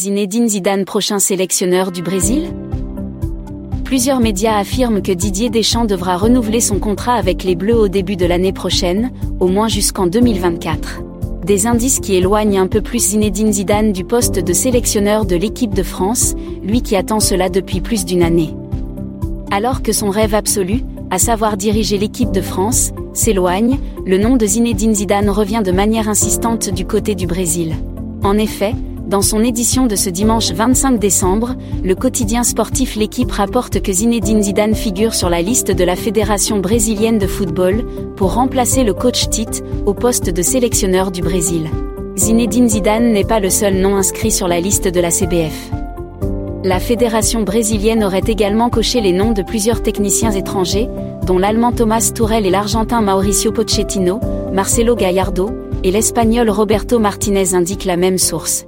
Zinedine Zidane prochain sélectionneur du Brésil? Plusieurs médias affirment que Didier Deschamps devra renouveler son contrat avec les Bleus au début de l'année prochaine, au moins jusqu'en 2024. Des indices qui éloignent un peu plus Zinedine Zidane du poste de sélectionneur de l'équipe de France, lui qui attend cela depuis plus d'une année. Alors que son rêve absolu, à savoir diriger l'équipe de France, s'éloigne, le nom de Zinedine Zidane revient de manière insistante du côté du Brésil. En effet, dans son édition de ce dimanche 25 décembre, le quotidien sportif L'équipe rapporte que Zinedine Zidane figure sur la liste de la Fédération brésilienne de football pour remplacer le coach Tite au poste de sélectionneur du Brésil. Zinedine Zidane n'est pas le seul nom inscrit sur la liste de la CBF. La fédération brésilienne aurait également coché les noms de plusieurs techniciens étrangers, dont l'allemand Thomas Tourel et l'argentin Mauricio Pochettino, Marcelo Gallardo, et l'espagnol Roberto Martinez indique la même source.